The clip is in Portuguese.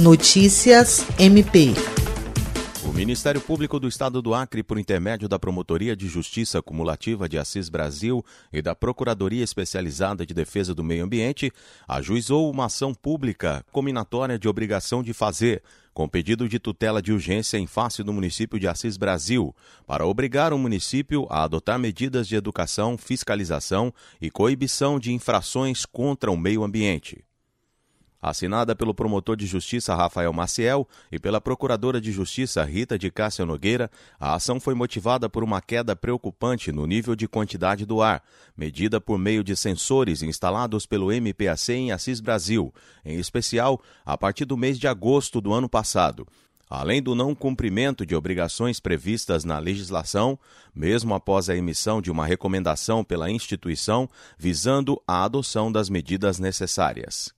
Notícias MP. O Ministério Público do Estado do Acre, por intermédio da Promotoria de Justiça Cumulativa de Assis Brasil e da Procuradoria Especializada de Defesa do Meio Ambiente, ajuizou uma ação pública combinatória de obrigação de fazer, com pedido de tutela de urgência em face do município de Assis Brasil, para obrigar o município a adotar medidas de educação, fiscalização e coibição de infrações contra o meio ambiente. Assinada pelo promotor de justiça Rafael Maciel e pela procuradora de justiça Rita de Cássia Nogueira, a ação foi motivada por uma queda preocupante no nível de quantidade do ar, medida por meio de sensores instalados pelo MPAC em Assis Brasil, em especial a partir do mês de agosto do ano passado. Além do não cumprimento de obrigações previstas na legislação, mesmo após a emissão de uma recomendação pela instituição visando a adoção das medidas necessárias.